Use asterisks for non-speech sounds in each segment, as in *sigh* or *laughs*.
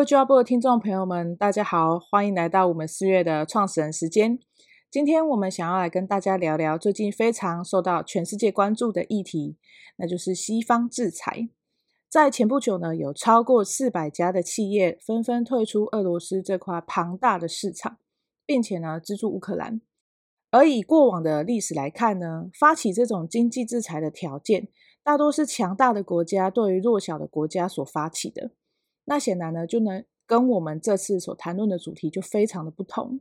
位 Joybook 的听众朋友们，大家好，欢迎来到我们四月的创始人时间。今天我们想要来跟大家聊聊最近非常受到全世界关注的议题，那就是西方制裁。在前不久呢，有超过四百家的企业纷纷退出俄罗斯这块庞大的市场，并且呢资助乌克兰。而以过往的历史来看呢，发起这种经济制裁的条件，大多是强大的国家对于弱小的国家所发起的。那显然呢，就能跟我们这次所谈论的主题就非常的不同。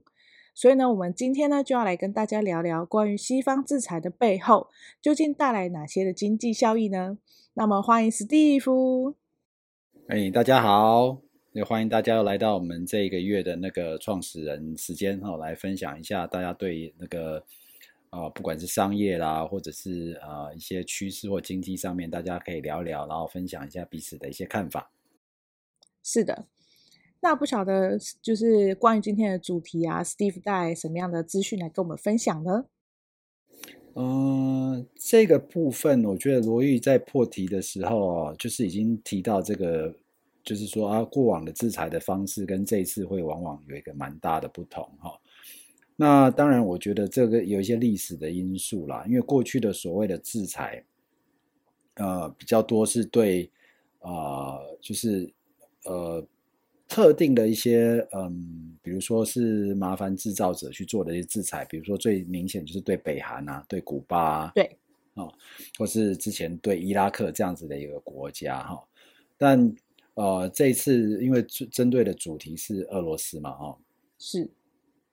所以呢，我们今天呢就要来跟大家聊聊关于西方制裁的背后究竟带来哪些的经济效益呢？那么欢迎史蒂夫。哎，大家好，也欢迎大家来到我们这个月的那个创始人时间哈，来分享一下大家对那个啊、不管是商业啦，或者是啊、呃、一些趋势或经济上面，大家可以聊聊，然后分享一下彼此的一些看法。是的，那不晓得就是关于今天的主题啊，Steve 带什么样的资讯来跟我们分享呢？嗯、这个部分我觉得罗毅在破题的时候，就是已经提到这个，就是说啊，过往的制裁的方式跟这一次会往往有一个蛮大的不同哈。那当然，我觉得这个有一些历史的因素啦，因为过去的所谓的制裁，呃，比较多是对啊、呃，就是。呃，特定的一些嗯，比如说是麻烦制造者去做的一些制裁，比如说最明显就是对北韩啊，对古巴啊，对，哦，或是之前对伊拉克这样子的一个国家哈。但呃，这一次因为针对的主题是俄罗斯嘛，哦，是。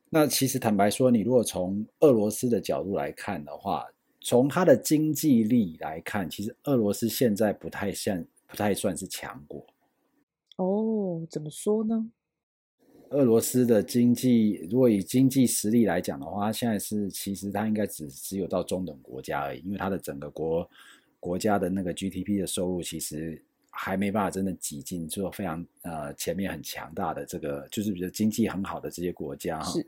那其实坦白说，你如果从俄罗斯的角度来看的话，从它的经济力来看，其实俄罗斯现在不太像，不太算是强国。哦，怎么说呢？俄罗斯的经济，如果以经济实力来讲的话，它现在是其实它应该只只有到中等国家而已，因为它的整个国国家的那个 GDP 的收入其实还没办法真的挤进，就非常呃前面很强大的这个就是比较经济很好的这些国家哈。是。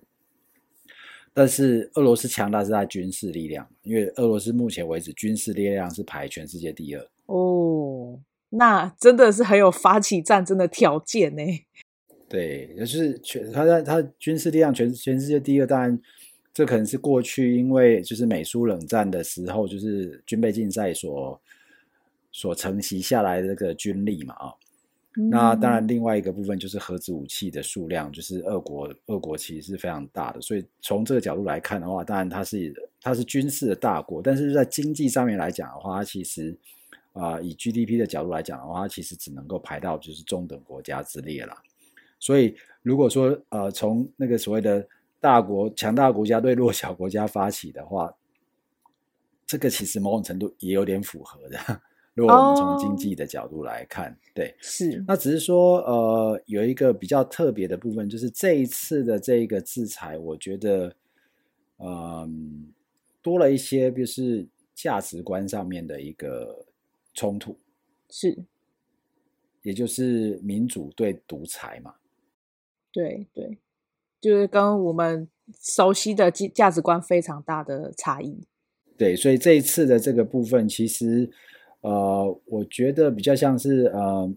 但是俄罗斯强大是在军事力量，因为俄罗斯目前为止军事力量是排全世界第二。哦。那真的是很有发起战争的条件呢。对，就是全他在他军事力量全全世界第二，当然这可能是过去因为就是美苏冷战的时候，就是军备竞赛所所承袭下来的这个军力嘛啊。嗯。那当然另外一个部分就是核子武器的数量，就是俄国俄国其实是非常大的，所以从这个角度来看的话，当然它是它是军事的大国，但是在经济上面来讲的话，它其实。啊、呃，以 GDP 的角度来讲的话，它其实只能够排到就是中等国家之列了。所以，如果说呃，从那个所谓的大国强大国家对弱小国家发起的话，这个其实某种程度也有点符合的。如果我们从经济的角度来看，哦、对，是。那只是说，呃，有一个比较特别的部分，就是这一次的这个制裁，我觉得，嗯、呃，多了一些，就是价值观上面的一个。冲突是，也就是民主对独裁嘛？对对，就是跟我们熟悉的价价值观非常大的差异。对，所以这一次的这个部分，其实呃，我觉得比较像是呃，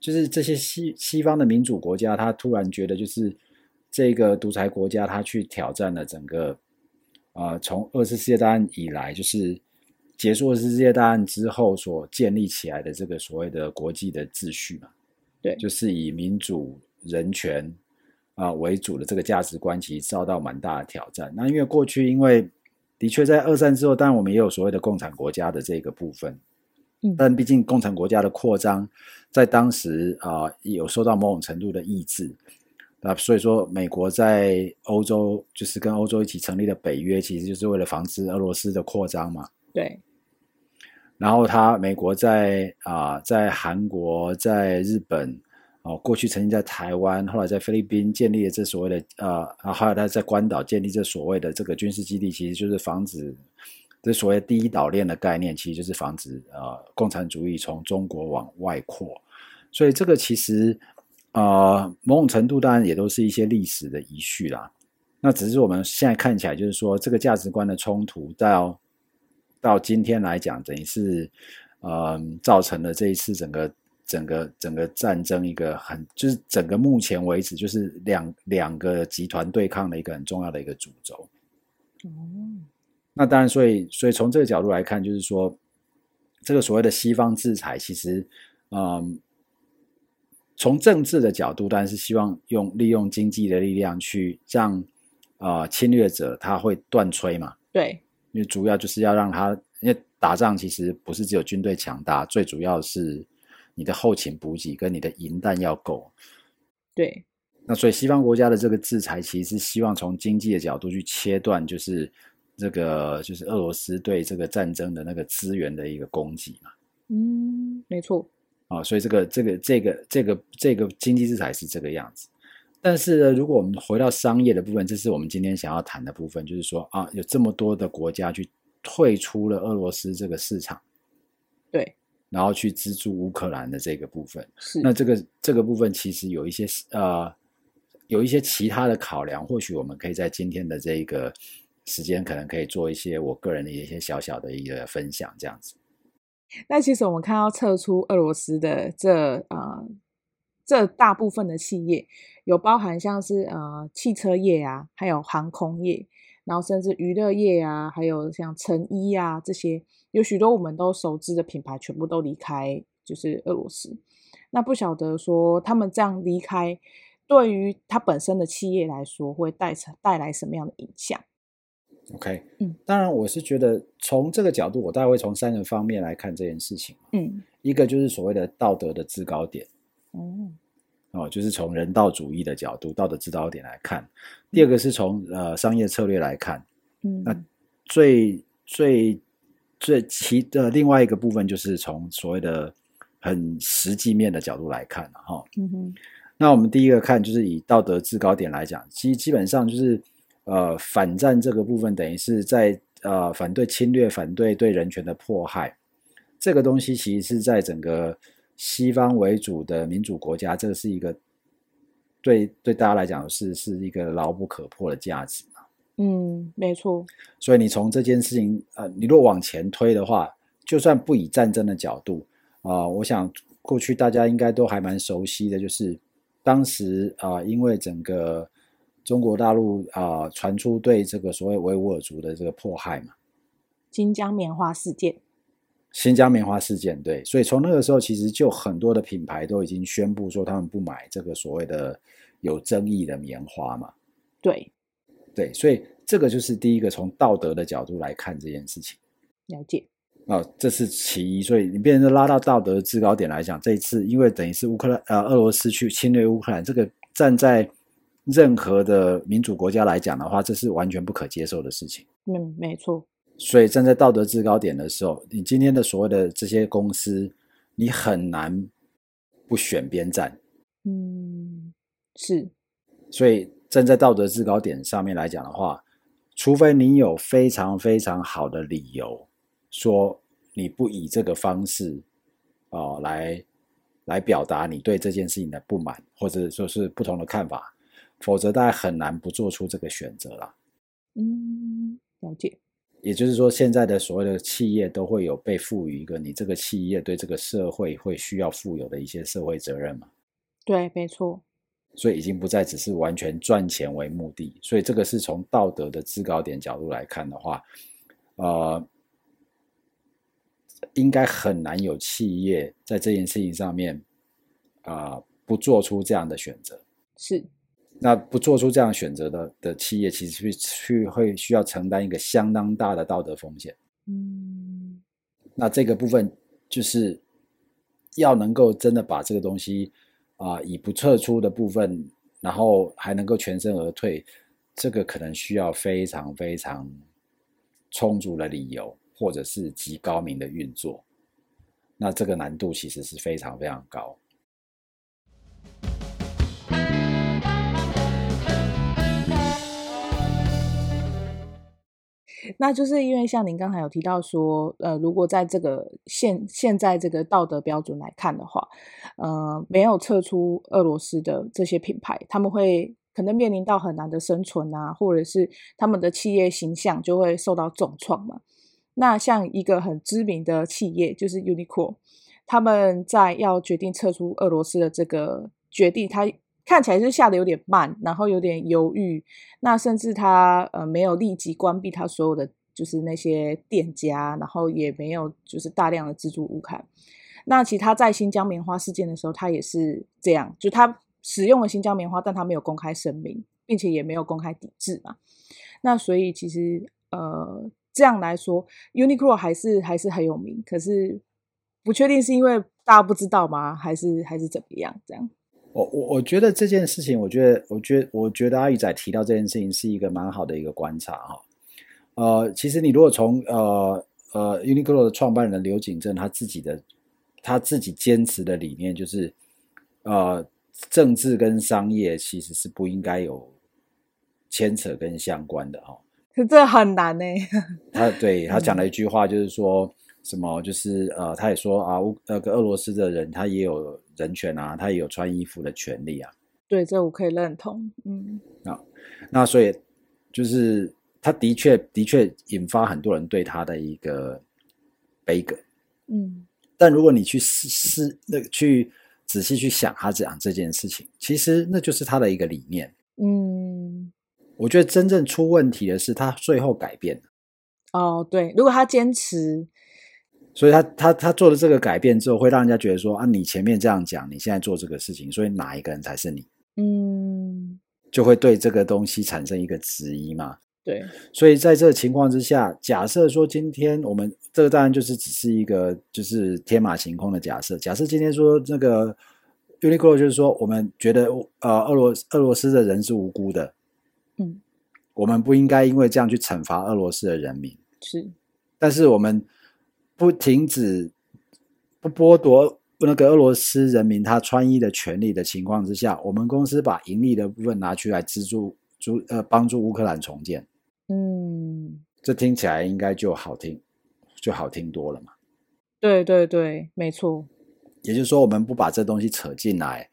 就是这些西西方的民主国家，他突然觉得就是这个独裁国家，他去挑战了整个呃，从二次世界大战以来就是。结束了世界大战之后所建立起来的这个所谓的国际的秩序嘛，对，就是以民主、人权啊为主的这个价值观，其实遭到蛮大的挑战。那因为过去，因为的确在二战之后，当然我们也有所谓的共产国家的这个部分，嗯，但毕竟共产国家的扩张在当时啊有受到某种程度的抑制那，所以说美国在欧洲就是跟欧洲一起成立的北约，其实就是为了防止俄罗斯的扩张嘛，对。然后他美国在啊、在韩国、在日本，哦、过去曾经在台湾，后来在菲律宾建立了这所谓的呃，啊，后来他在关岛建立这所谓的这个军事基地，其实就是防止这所谓第一岛链的概念，其实就是防止呃共产主义从中国往外扩。所以这个其实呃某种程度当然也都是一些历史的遗绪啦。那只是我们现在看起来就是说这个价值观的冲突到。到今天来讲，等于是，嗯，造成了这一次整个整个整个战争一个很就是整个目前为止就是两两个集团对抗的一个很重要的一个主轴。哦，那当然，所以所以从这个角度来看，就是说这个所谓的西方制裁，其实嗯，从政治的角度，当然是希望用利用经济的力量去让呃侵略者他会断炊嘛。对，因为主要就是要让他。因为打仗其实不是只有军队强大，最主要是你的后勤补给跟你的银弹要够。对，那所以西方国家的这个制裁，其实是希望从经济的角度去切断，就是这个就是俄罗斯对这个战争的那个资源的一个供给嘛。嗯，没错。啊，所以这个这个这个这个这个经济制裁是这个样子。但是呢，如果我们回到商业的部分，这是我们今天想要谈的部分，就是说啊，有这么多的国家去。退出了俄罗斯这个市场，对，然后去资助乌克兰的这个部分。是，那这个这个部分其实有一些呃，有一些其他的考量，或许我们可以在今天的这个时间，可能可以做一些我个人的一些小小的一个分享，这样子。那其实我们看到撤出俄罗斯的这呃这大部分的企业，有包含像是呃汽车业啊，还有航空业。然后甚至娱乐业啊，还有像成衣啊这些，有许多我们都熟知的品牌，全部都离开就是俄罗斯。那不晓得说他们这样离开，对于他本身的企业来说，会带成带来什么样的影响？OK，嗯，当然我是觉得从这个角度，我大概会从三个方面来看这件事情。嗯，一个就是所谓的道德的制高点。嗯。哦，就是从人道主义的角度、道德制高点来看。第二个是从呃商业策略来看。嗯，那最最最其的另外一个部分就是从所谓的很实际面的角度来看哈、哦。嗯哼。那我们第一个看就是以道德制高点来讲，其实基本上就是呃反战这个部分，等于是在呃反对侵略、反对对人权的迫害。这个东西其实是在整个。西方为主的民主国家，这个是一个对对大家来讲是是一个牢不可破的价值嘛。嗯，没错。所以你从这件事情，呃，你若往前推的话，就算不以战争的角度啊，呃，我想过去大家应该都还蛮熟悉的，就是当时啊，呃，因为整个中国大陆啊，呃，传出对这个所谓维吾尔族的这个迫害嘛，新疆棉花事件。新疆棉花事件，对，所以从那个时候，其实就很多的品牌都已经宣布说，他们不买这个所谓的有争议的棉花嘛。对，对，所以这个就是第一个从道德的角度来看这件事情。了解。哦，这是其一。所以你变成拉到道德的制高点来讲，这一次因为等于是乌克兰呃俄罗斯去侵略乌克兰，这个站在任何的民主国家来讲的话，这是完全不可接受的事情。嗯，没错。所以站在道德制高点的时候，你今天的所谓的这些公司，你很难不选边站。嗯，是。所以站在道德制高点上面来讲的话，除非你有非常非常好的理由，说你不以这个方式哦、呃、来来表达你对这件事情的不满，或者说是不同的看法，否则大家很难不做出这个选择了。嗯，了解。也就是说，现在的所谓的企业都会有被赋予一个你这个企业对这个社会会需要负有的一些社会责任嘛？对，没错。所以已经不再只是完全赚钱为目的。所以这个是从道德的制高点角度来看的话，呃，应该很难有企业在这件事情上面啊、呃、不做出这样的选择。是。那不做出这样选择的的企业，其实去会需要承担一个相当大的道德风险。嗯，那这个部分就是要能够真的把这个东西啊、呃，以不撤出的部分，然后还能够全身而退，这个可能需要非常非常充足的理由，或者是极高明的运作。那这个难度其实是非常非常高。那就是因为像您刚才有提到说，呃，如果在这个现现在这个道德标准来看的话，呃，没有撤出俄罗斯的这些品牌，他们会可能面临到很难的生存啊，或者是他们的企业形象就会受到重创嘛。那像一个很知名的企业就是 Uniqlo，他们在要决定撤出俄罗斯的这个决定，他看起来是下得有点慢，然后有点犹豫。那甚至他呃没有立即关闭他所有的就是那些店家，然后也没有就是大量的资助乌克兰。那其他在新疆棉花事件的时候，他也是这样，就他使用了新疆棉花，但他没有公开声明，并且也没有公开抵制嘛。那所以其实呃这样来说，Uniqlo 还是还是很有名，可是不确定是因为大家不知道吗？还是还是怎么样？这样？我我我觉得这件事情，我觉得我觉得我觉得阿宇仔提到这件事情是一个蛮好的一个观察哈。呃，其实你如果从呃呃 Uniqlo 的创办人刘景正他自己的。他自己坚持的理念就是，呃，政治跟商业其实是不应该有牵扯跟相关的哈。可这很难呢。*laughs* 他对他讲了一句话，就是说什么，就是呃，他也说啊，那个俄罗斯的人他也有人权啊，他也有穿衣服的权利啊。对，这我可以认同。嗯，那那所以就是他的确的确引发很多人对他的一个悲歌。嗯。但如果你去试试那个去仔细去想他讲这件事情，其实那就是他的一个理念。嗯，我觉得真正出问题的是他最后改变。哦，对，如果他坚持，所以他他他做了这个改变之后，会让人家觉得说啊，你前面这样讲，你现在做这个事情，所以哪一个人才是你？嗯，就会对这个东西产生一个质疑嘛。对，所以在这个情况之下，假设说今天我们这个当然就是只是一个就是天马行空的假设。假设今天说那个 Uniqlo 就是说，我们觉得呃俄罗俄罗斯的人是无辜的，嗯，我们不应该因为这样去惩罚俄罗斯的人民。是，但是我们不停止不剥夺那个俄罗斯人民他穿衣的权利的情况之下，我们公司把盈利的部分拿去来资助助呃帮助乌克兰重建。嗯，这听起来应该就好听，就好听多了嘛。对对对，没错。也就是说，我们不把这东西扯进来，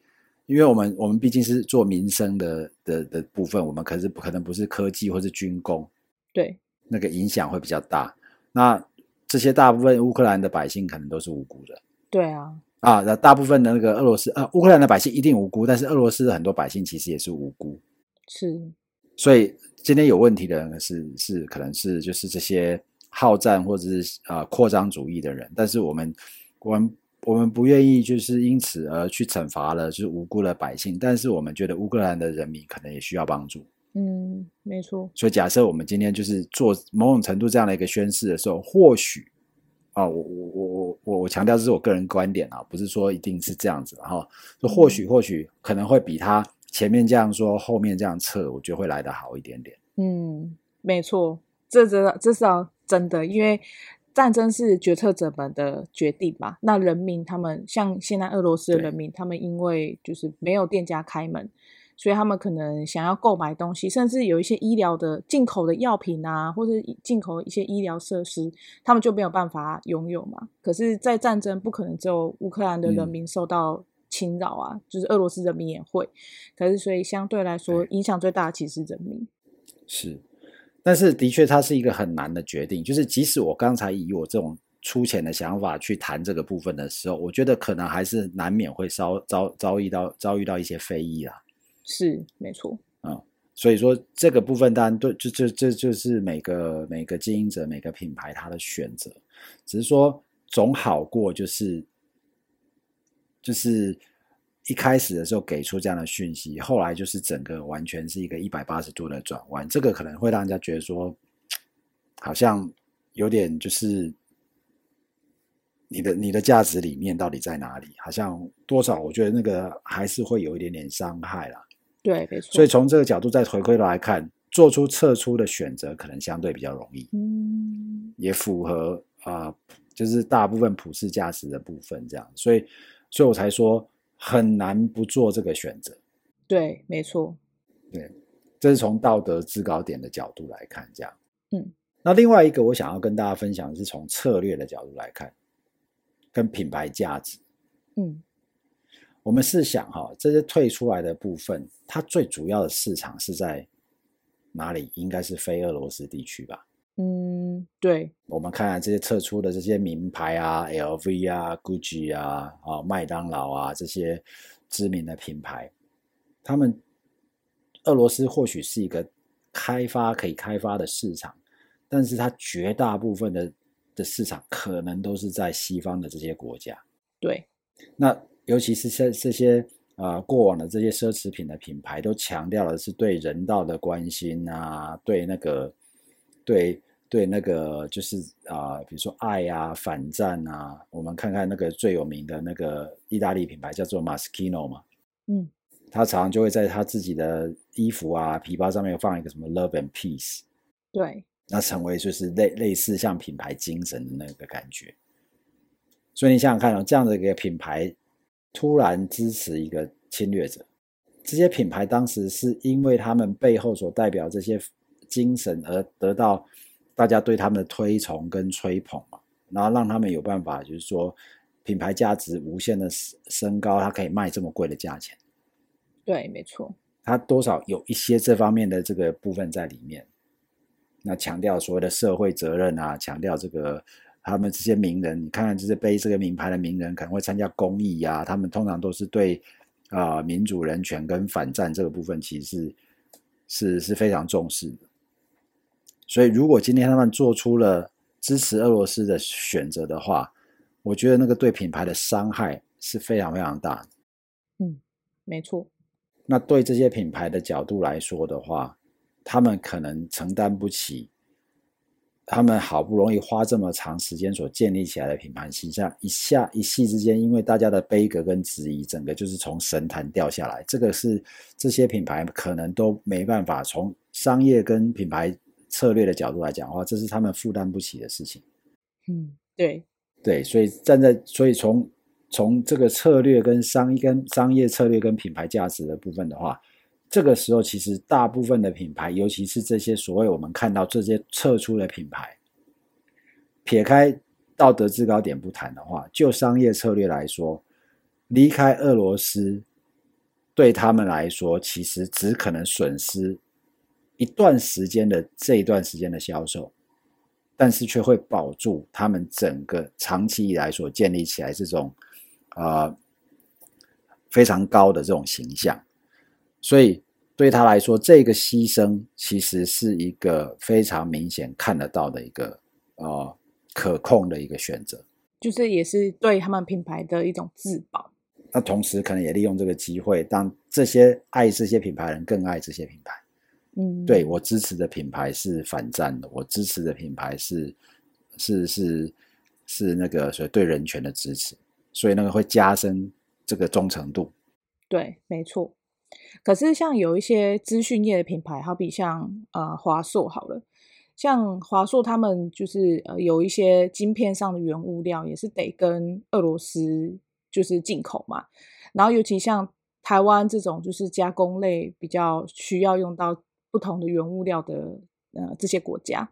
因为我们我们毕竟是做民生的的的部分，我们可是不可能不是科技或是军工。对，那个影响会比较大。那这些大部分乌克兰的百姓可能都是无辜的。对啊，啊，那大部分的那个俄罗斯啊，乌克兰的百姓一定无辜，但是俄罗斯的很多百姓其实也是无辜。是，所以。今天有问题的人是是可能是就是这些好战或者是啊、呃、扩张主义的人，但是我们我们我们不愿意就是因此而去惩罚了就是无辜的百姓，但是我们觉得乌克兰的人民可能也需要帮助。嗯，没错。所以假设我们今天就是做某种程度这样的一个宣誓的时候，或许啊，我我我我我我强调这是我个人观点啊，不是说一定是这样子哈，就或许或许可能会比他。前面这样说，后面这样撤，我觉得会来得好一点点。嗯，没错，这这这是要真的，因为战争是决策者们的决定嘛。那人民他们像现在俄罗斯的人民，他们因为就是没有店家开门，所以他们可能想要购买东西，甚至有一些医疗的进口的药品啊，或者进口一些医疗设施，他们就没有办法拥有嘛。可是，在战争不可能只有乌克兰的人民受到、嗯。侵扰啊，就是俄罗斯人民也会，可是所以相对来说，影响最大的其实是人民。是，但是的确，它是一个很难的决定。就是即使我刚才以我这种粗浅的想法去谈这个部分的时候，我觉得可能还是难免会遭遭遭遇到遭遇到一些非议啦。是，没错。嗯，所以说这个部分当然对，就就这就是每个每个经营者每个品牌他的选择，只是说总好过就是。就是一开始的时候给出这样的讯息，后来就是整个完全是一个一百八十度的转弯，这个可能会让人家觉得说，好像有点就是你的你的价值理念到底在哪里？好像多少我觉得那个还是会有一点点伤害啦。对，没错。所以从这个角度再回归来看，做出撤出的选择可能相对比较容易，嗯，也符合啊、呃，就是大部分普世价值的部分这样，所以。所以我才说很难不做这个选择。对，没错。对，这是从道德制高点的角度来看，这样。嗯。那另外一个我想要跟大家分享的是从策略的角度来看，跟品牌价值。嗯。我们试想哈，这些退出来的部分，它最主要的市场是在哪里？应该是非俄罗斯地区吧？嗯。嗯，对。我们看看这些撤出的这些名牌啊，LV 啊，GUCCI 啊，啊，麦当劳啊，这些知名的品牌，他们俄罗斯或许是一个开发可以开发的市场，但是它绝大部分的的市场可能都是在西方的这些国家。对。那尤其是这这些啊、呃，过往的这些奢侈品的品牌，都强调的是对人道的关心啊，对那个，对对那个，就是啊、呃，比如说爱啊，反战啊。我们看看那个最有名的那个意大利品牌叫做 Moschino 嘛，嗯，他常常就会在他自己的衣服啊、皮包上面放一个什么 Love and Peace，对，那成为就是类类似像品牌精神的那个感觉。所以你想想看哦，这样的一个品牌突然支持一个侵略者，这些品牌当时是因为他们背后所代表这些精神而得到大家对他们的推崇跟吹捧嘛，然后让他们有办法，就是说品牌价值无限的升高，它可以卖这么贵的价钱。对，没错，它多少有一些这方面的这个部分在里面。那强调所谓的社会责任啊，强调这个。他们这些名人，你看看这些背这个名牌的名人，可能会参加公益呀、啊。他们通常都是对啊、呃、民主、人权跟反战这个部分，其实是是是非常重视的。所以，如果今天他们做出了支持俄罗斯的选择的话，我觉得那个对品牌的伤害是非常非常大。嗯，没错。那对这些品牌的角度来说的话，他们可能承担不起。他们好不容易花这么长时间所建立起来的品牌形象，一下一夕之间，因为大家的杯葛跟质疑，整个就是从神坛掉下来。这个是这些品牌可能都没办法从商业跟品牌策略的角度来讲的话，这是他们负担不起的事情。嗯，对，对，所以站在所以从从这个策略跟商业跟商业策略跟品牌价值的部分的话。这个时候，其实大部分的品牌，尤其是这些所谓我们看到这些撤出的品牌，撇开道德制高点不谈的话，就商业策略来说，离开俄罗斯对他们来说，其实只可能损失一段时间的这一段时间的销售，但是却会保住他们整个长期以来所建立起来这种啊、非常高的这种形象。所以对他来说，这个牺牲其实是一个非常明显看得到的一个呃可控的一个选择，就是也是对他们品牌的一种自保。那同时可能也利用这个机会，让这些爱这些品牌人更爱这些品牌。嗯，对，我支持的品牌是反战的，我支持的品牌是是是是那个所以对人权的支持，所以那个会加深这个忠诚度。对，没错。可是，像有一些资讯业的品牌，好比像呃华硕好了，像华硕他们就是呃有一些晶片上的原物料也是得跟俄罗斯就是进口嘛。然后尤其像台湾这种就是加工类比较需要用到不同的原物料的呃这些国家，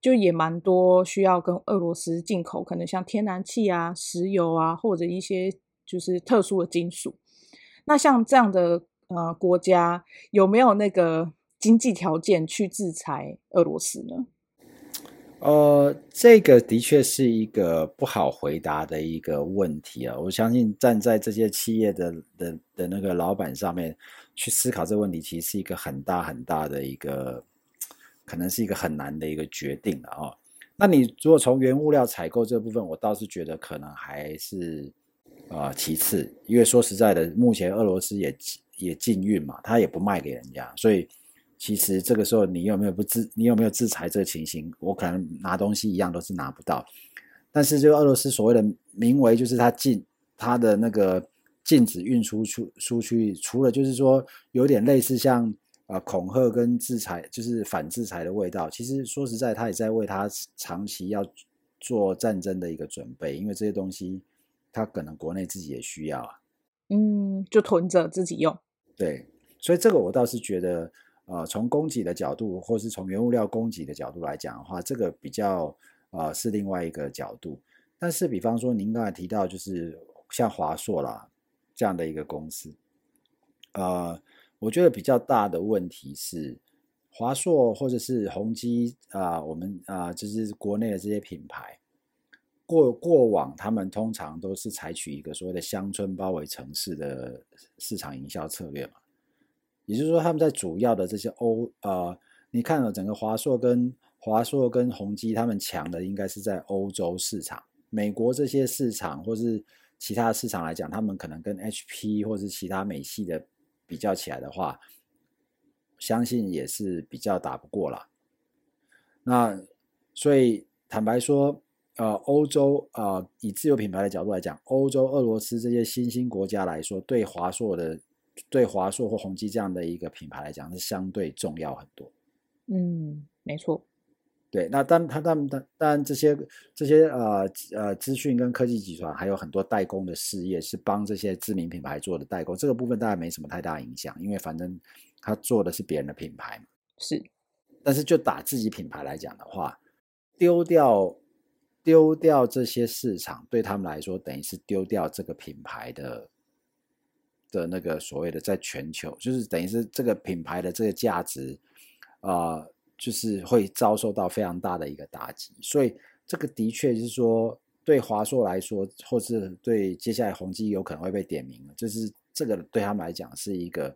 就也蛮多需要跟俄罗斯进口，可能像天然气啊、石油啊，或者一些就是特殊的金属。那像这样的。呃，国家有没有那个经济条件去制裁俄罗斯呢？呃，这个的确是一个不好回答的一个问题啊。我相信站在这些企业的的的那个老板上面去思考这个问题，其实是一个很大很大的一个，可能是一个很难的一个决定了啊。那你如果从原物料采购这部分，我倒是觉得可能还是啊、其次，因为说实在的，目前俄罗斯也。也禁运嘛，他也不卖给人家，所以其实这个时候你有没有不制，你有没有制裁这个情形，我可能拿东西一样都是拿不到。但是就俄罗斯所谓的名为就是他禁他的那个禁止运输出出去，除了就是说有点类似像啊恐吓跟制裁，就是反制裁的味道。其实说实在，他也在为他长期要做战争的一个准备，因为这些东西他可能国内自己也需要啊。嗯，就囤着自己用。对，所以这个我倒是觉得，呃，从供给的角度，或是从原物料供给的角度来讲的话，这个比较呃是另外一个角度。但是，比方说您刚才提到，就是像华硕啦这样的一个公司，呃，我觉得比较大的问题是，华硕或者是宏基啊，我们啊，就是国内的这些品牌，过过往他们通常都是采取一个所谓的乡村包围城市的市场营销策略嘛，也就是说，他们在主要的这些欧呃，你看了整个华硕跟华硕跟宏基，他们强的应该是在欧洲市场，美国这些市场或是其他市场来讲，他们可能跟 HP 或是其他美系的比较起来的话，相信也是比较打不过啦。那所以坦白说，呃，欧洲啊，呃，以自有品牌的角度来讲，欧洲、俄罗斯这些新兴国家来说，对华硕的、对华硕或宏基这样的一个品牌来讲，是相对重要很多。嗯，没错。对，那但他但但当然这些这些呃呃资讯跟科技集团还有很多代工的事业是帮这些知名品牌做的代工，这个部分当然没什么太大影响，因为反正他做的是别人的品牌。是，但是就打自己品牌来讲的话，丢掉丢掉这些市场对他们来说等于是丢掉这个品牌的的那个所谓的在全球，就是等于是这个品牌的这个价值啊。就是会遭受到非常大的一个打击，所以这个的确是说，对华硕来说，或是对接下来宏基有可能会被点名，就是这个对他们来讲是一个，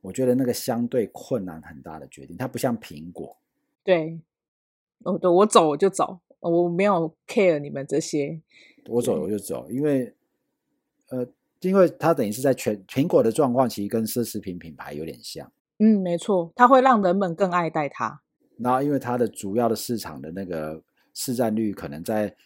我觉得那个相对困难很大的决定。它不像苹果，对，哦，对，我走我就走，我没有 care 你们这些，我走我就走，因为，呃，因为它等于是在全苹果的状况，其实跟奢侈品品牌有点像。嗯，没错，它会让人们更爱戴它。然后，因为它的主要的市场的那个市占率可能在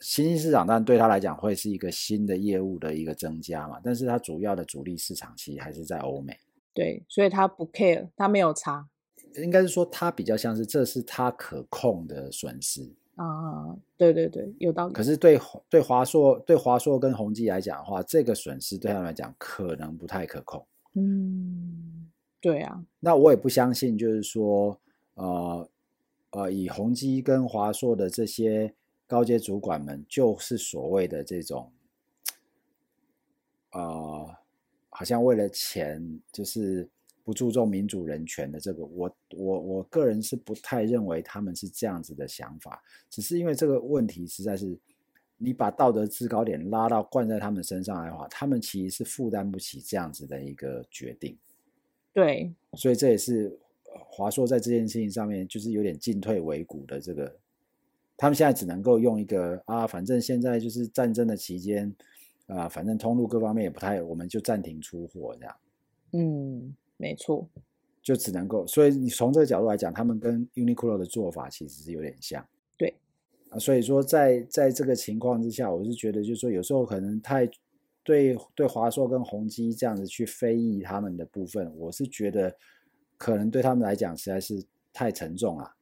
新兴市场，但对它来讲会是一个新的业务的一个增加嘛。但是它主要的主力市场其实还是在欧美。对，所以它不 care，它没有差。应该是说，它比较像是这是它可控的损失啊。对对对，有道理。可是对对华硕、对华硕跟宏基来讲的话，这个损失对他们来讲可能不太可控。嗯。对啊，那我也不相信，就是说，呃，呃，以宏基跟华硕的这些高阶主管们，就是所谓的这种，呃，好像为了钱，就是不注重民主人权的这个，我我我个人是不太认为他们是这样子的想法，只是因为这个问题实在是，你把道德制高点拉到灌在他们身上来的话，他们其实是负担不起这样子的一个决定。对，所以这也是华硕在这件事情上面就是有点进退维谷的这个，他们现在只能够用一个啊，反正现在就是战争的期间啊，反正通路各方面也不太，我们就暂停出货这样。嗯，没错，就只能够，所以你从这个角度来讲，他们跟 Uniqlo 的做法其实是有点像。对，啊，所以说在在这个情况之下，我是觉得就是说有时候可能太。对对，华硕跟宏基这样子去非议他们的部分，我是觉得可能对他们来讲实在是太沉重了。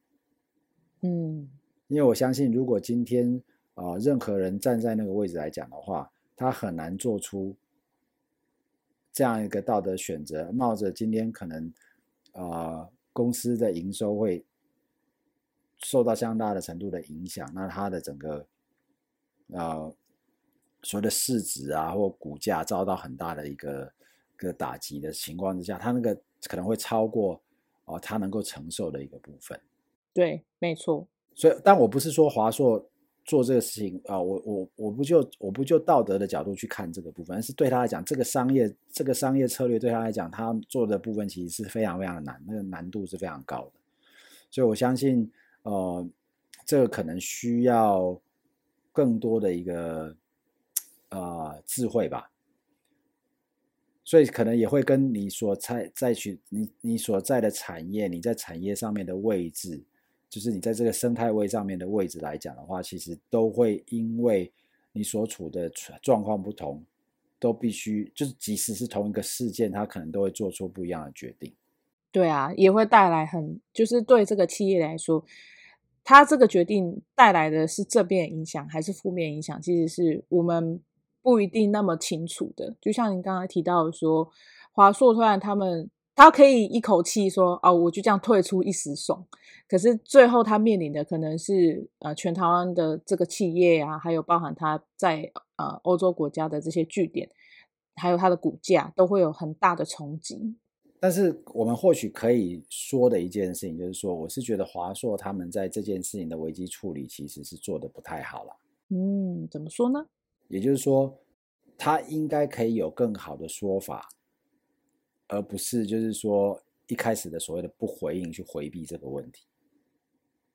嗯，因为我相信，如果今天啊、呃、任何人站在那个位置来讲的话，他很难做出这样一个道德选择，冒着今天可能啊、呃、公司的营收会受到相当大的程度的影响，那它的整个啊。呃所谓的市值啊，或股价遭到很大的一个一个打击的情况之下，它那个可能会超过哦，它能够承受的一个部分。对，没错。所以，但我不是说华硕做这个事情啊，我我我不就我不就道德的角度去看这个部分，而是对他来讲，这个商业这个商业策略对他来讲，他做的部分其实是非常非常的难，那个难度是非常高的。所以我相信，呃，这个可能需要更多的一个。呃，智慧吧，所以可能也会跟你所在在去你你所在的产业，你在产业上面的位置，就是你在这个生态位上面的位置来讲的话，其实都会因为你所处的状况不同，都必须就是即使是同一个事件，它可能都会做出不一样的决定。对啊，也会带来很就是对这个企业来说。他这个决定带来的是正面影响还是负面影响？其实是我们。不一定那么清楚的，就像您刚才提到说，华硕突然他们他可以一口气说哦，我就这样退出一时爽，可是最后他面临的可能是呃全台湾的这个企业啊，还有包含他在呃欧洲国家的这些据点，还有它的股价都会有很大的冲击。但是我们或许可以说的一件事情，就是说，我是觉得华硕他们在这件事情的危机处理其实是做的不太好了。嗯，怎么说呢？也就是说，他应该可以有更好的说法，而不是就是说一开始的所谓的不回应去回避这个问题，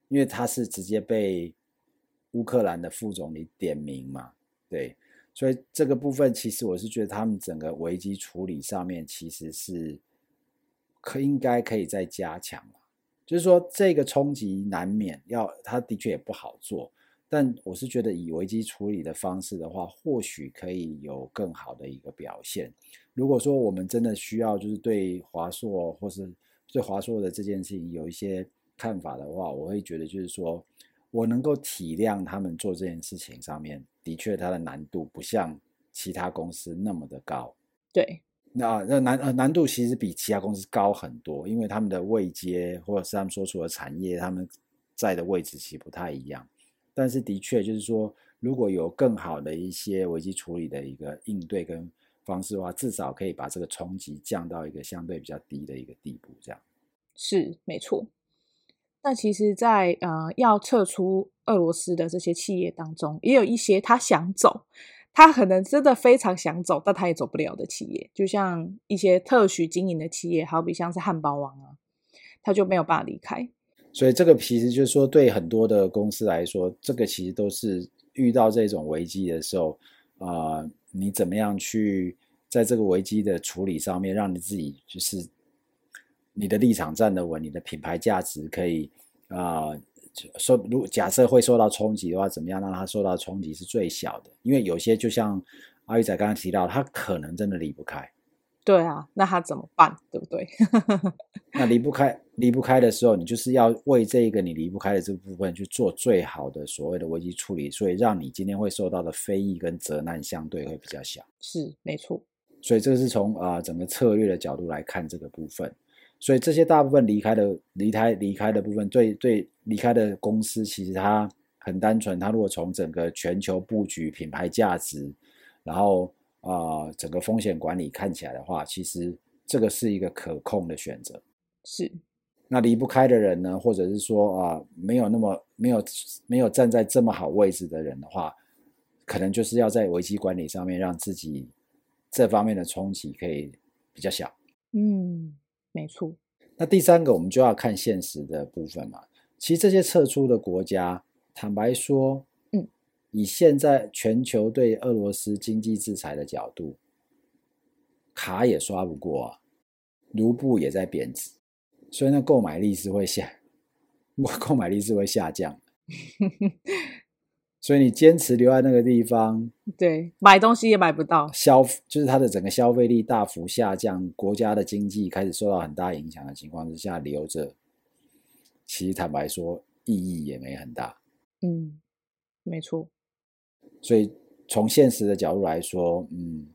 因为他是直接被乌克兰的副总理点名嘛，对，所以这个部分其实我是觉得他们整个危机处理上面其实是。可应该可以再加强，就是说这个冲击难免要，他的确也不好做，但我是觉得以危机处理的方式的话，或许可以有更好的一个表现。如果说我们真的需要，就是对华硕或是对华硕的这件事情有一些看法的话，我会觉得就是说我能够体谅他们做这件事情上面的确它的难度不像其他公司那么的高，对。那那难呃难度其实比其他公司高很多，因为他们的位阶或者是他们所处的产业，他们在的位置其实不太一样。但是的确就是说，如果有更好的一些危机处理的一个应对跟方式的话，至少可以把这个冲击降到一个相对比较低的一个地步。这样是没错。那其实在，呃要撤出俄罗斯的这些企业当中，也有一些他想走。他可能真的非常想走，但他也走不了的企业，就像一些特许经营的企业，好比像是汉堡王啊，他就没有办法离开。所以这个其实就是说，对很多的公司来说，这个其实都是遇到这种危机的时候，啊、你怎么样去在这个危机的处理上面，让你自己就是你的立场站得稳，你的品牌价值可以啊。呃受如假设会受到冲击的话，怎么样让它受到冲击是最小的？因为有些就像阿玉仔刚刚提到，他可能真的离不开。对啊，那他怎么办？对不对？*laughs* 那离不开，离不开的时候，你就是要为这个你离不开的这个部分去做最好的所谓的危机处理，所以让你今天会受到的非议跟责难相对会比较小。是，没错。所以这个是从啊、呃、整个策略的角度来看这个部分。所以这些大部分离开的离开离开的部分，对对离开的公司，其实它很单纯。它如果从整个全球布局、品牌价值，然后啊、呃、整个风险管理看起来的话，其实这个是一个可控的选择。是。那离不开的人呢，或者是说啊、呃、没有那么没有没有站在这么好位置的人的话，可能就是要在危机管理上面让自己这方面的冲击可以比较小。嗯。没错，那第三个我们就要看现实的部分嘛。其实这些撤出的国家，坦白说，嗯，以现在全球对俄罗斯经济制裁的角度，卡也刷不过啊，卢布也在贬值，所以那购买力是会下，*laughs* 购买力是会下降。*laughs* 所以你坚持留在那个地方，对，买东西也买不到，消就是它的整个消费力大幅下降，国家的经济开始受到很大影响的情况之下，留着，其实坦白说意义也没很大。嗯，没错。所以从现实的角度来说，嗯，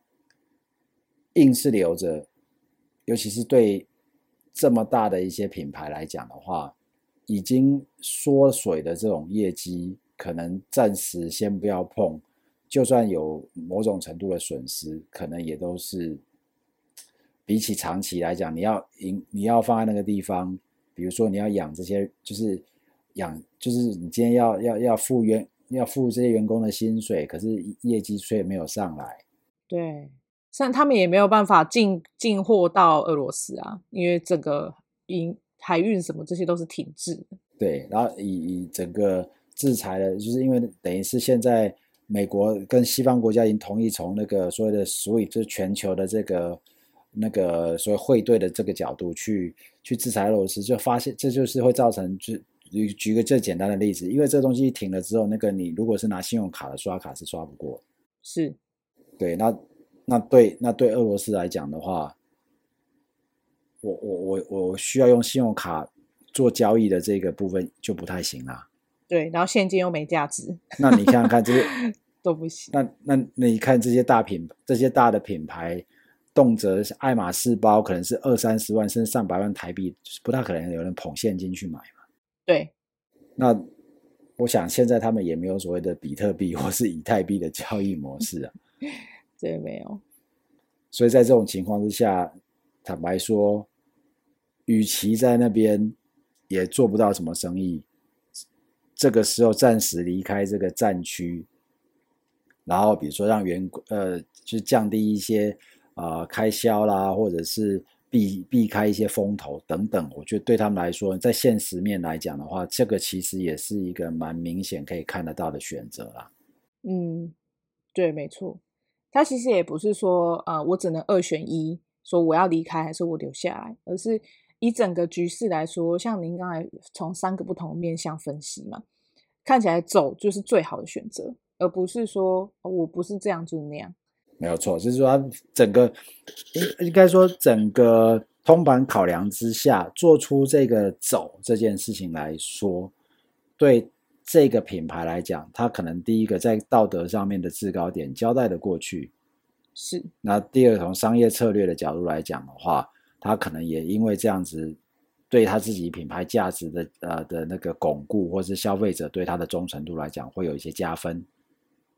硬是留着，尤其是对这么大的一些品牌来讲的话，已经缩水的这种业绩。可能暂时先不要碰，就算有某种程度的损失，可能也都是比起长期来讲，你要营你要放在那个地方，比如说你要养这些，就是养，就是你今天要要要付员要付这些员工的薪水，可是业绩却没有上来。对，像他们也没有办法进进货到俄罗斯啊，因为整个运海运什么这些都是停滞。对，然后以以整个。制裁了，就是因为等于是现在美国跟西方国家已经同意从那个所谓的 SWIFT，就是全球的这个那个所谓汇兑的这个角度去去制裁俄罗斯，就发现这就是会造成，就举举个最简单的例子，因为这东西停了之后，那个你如果是拿信用卡的刷卡是刷不过，是，对，那那对那对俄罗斯来讲的话，我我我我需要用信用卡做交易的这个部分就不太行啦。对，然后现金又没价值，那你看看这些 *laughs* 都不行。那那那你看这些大品，这些大的品牌，动辄爱马仕包可能是二三十万甚至上百万台币，就是不大可能有人捧现金去买嘛。对。那我想现在他们也没有所谓的比特币或是以太币的交易模式啊。*laughs* 对，没有。所以在这种情况之下，坦白说，与其在那边也做不到什么生意，这个时候暂时离开这个战区，然后比如说让员工呃，就降低一些啊、呃、开销啦，或者是避避开一些风头等等，我觉得对他们来说，在现实面来讲的话，这个其实也是一个蛮明显可以看得到的选择啦。嗯，对，没错，他其实也不是说呃，我只能二选一，说我要离开还是我留下来，而是。以整个局势来说，像您刚才从三个不同的面向分析嘛，看起来走就是最好的选择，而不是说我不是这样就是那样。没有错，就是说它整个应应该说整个通盘考量之下，做出这个走这件事情来说，对这个品牌来讲，它可能第一个在道德上面的制高点交代的过去，是。那第二从商业策略的角度来讲的话。他可能也因为这样子，对他自己品牌价值的呃的那个巩固，或是消费者对他的忠诚度来讲，会有一些加分。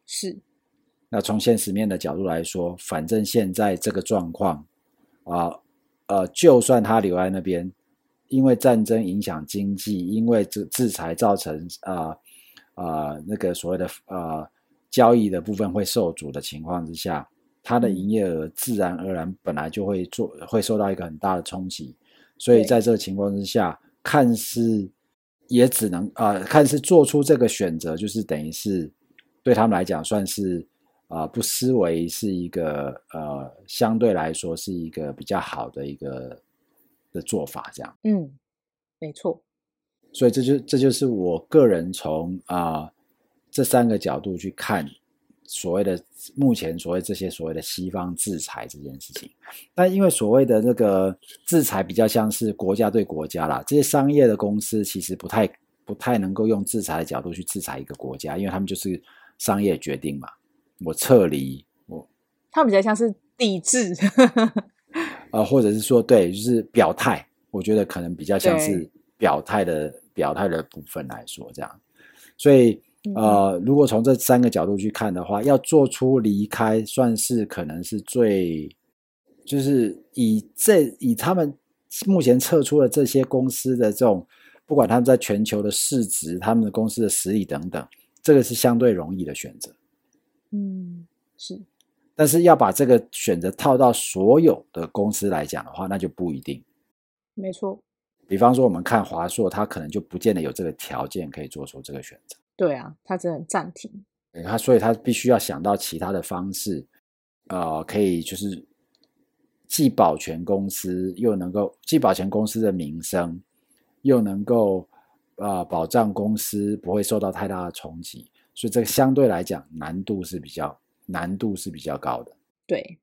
是。那从现实面的角度来说，反正现在这个状况啊，呃，呃，就算他留在那边，因为战争影响经济，因为制制裁造成啊啊，呃呃，那个所谓的呃交易的部分会受阻的情况之下。他的营业额自然而然本来就会做，会受到一个很大的冲击，所以在这个情况之下，看似也只能啊、呃，看似做出这个选择，就是等于是对他们来讲算是啊、呃，不失为是一个呃，相对来说是一个比较好的一个的做法，这样。嗯，没错。所以这就这就是我个人从啊、呃、这三个角度去看。所谓的目前所谓这些所谓的西方制裁这件事情，但因为所谓的那个制裁比较像是国家对国家啦，这些商业的公司其实不太不太能够用制裁的角度去制裁一个国家，因为他们就是商业决定嘛，我撤离我，他们比较像是抵制，呃，或者是说对，就是表态，我觉得可能比较像是表态的表态的部分来说这样，所以。呃，如果从这三个角度去看的话，要做出离开，算是可能是最，就是以这以他们目前撤出的这些公司的这种，不管他们在全球的市值、他们的公司的实力等等，这个是相对容易的选择。嗯，是。但是要把这个选择套到所有的公司来讲的话，那就不一定。没错。比方说，我们看华硕，它可能就不见得有这个条件可以做出这个选择。对啊，他只能暂停。他所以，他必须要想到其他的方式，呃，可以就是既保全公司，又能够既保全公司的名声，又能够呃保障公司不会受到太大的冲击。所以，这个相对来讲难度是比较难度是比较高的。对，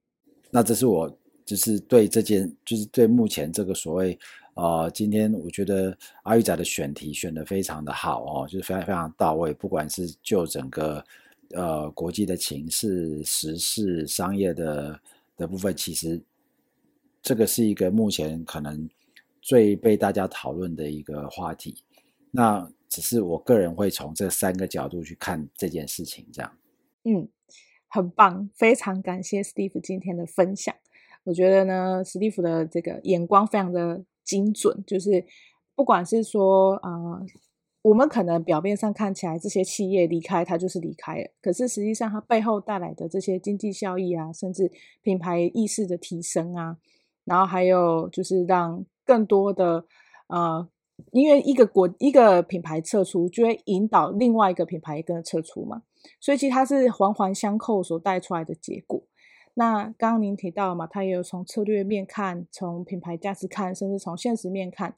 那这是我就是对这件，就是对目前这个所谓。呃，今天我觉得阿玉仔的选题选的非常的好哦，就是非常非常到位，不管是就整个呃国际的情势、时事、商业的的部分，其实这个是一个目前可能最被大家讨论的一个话题。那只是我个人会从这三个角度去看这件事情，这样。嗯，很棒，非常感谢 Steve 今天的分享。我觉得呢，Steve 的这个眼光非常的。精准，就是不管是说啊、我们可能表面上看起来这些企业离开它就是离开了，可是实际上它背后带来的这些经济效益啊，甚至品牌意识的提升啊，然后还有就是让更多的呃，因为一个国一个品牌撤出，就会引导另外一个品牌跟着撤出嘛，所以其实它是环环相扣所带出来的结果。那刚刚您提到嘛，他也有从策略面看，从品牌价值看，甚至从现实面看。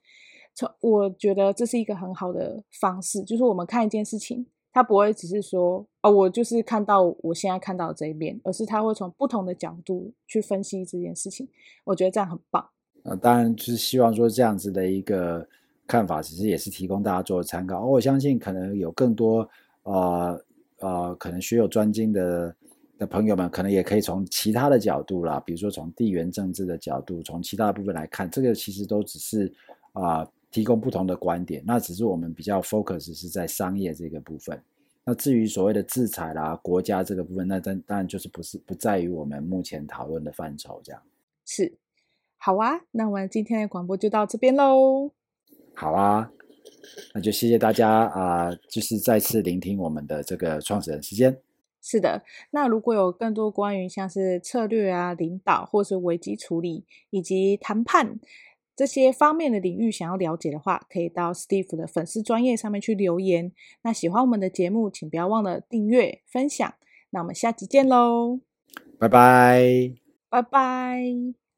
从我觉得这是一个很好的方式，就是我们看一件事情，它不会只是说哦，我就是看到我现在看到这一面，而是他会从不同的角度去分析这件事情。我觉得这样很棒。呃，当然就是希望说这样子的一个看法，其实也是提供大家做参考。我相信可能有更多呃呃，可能学有专精的。的朋友们可能也可以从其他的角度啦，比如说从地缘政治的角度，从其他部分来看，这个其实都只是啊、提供不同的观点。那只是我们比较 focus 是在商业这个部分。那至于所谓的制裁啦、国家这个部分，那当当然就是不是不在于我们目前讨论的范畴这样。是，好啊，那我们今天的广播就到这边喽。好啊，那就谢谢大家啊、呃，就是再次聆听我们的这个创始人时间。是的，那如果有更多关于像是策略啊、领导或是危机处理以及谈判这些方面的领域想要了解的话，可以到 Steve 的粉丝专页上面去留言。那喜欢我们的节目，请不要忘了订阅、分享。那我们下集见喽，拜拜，拜拜。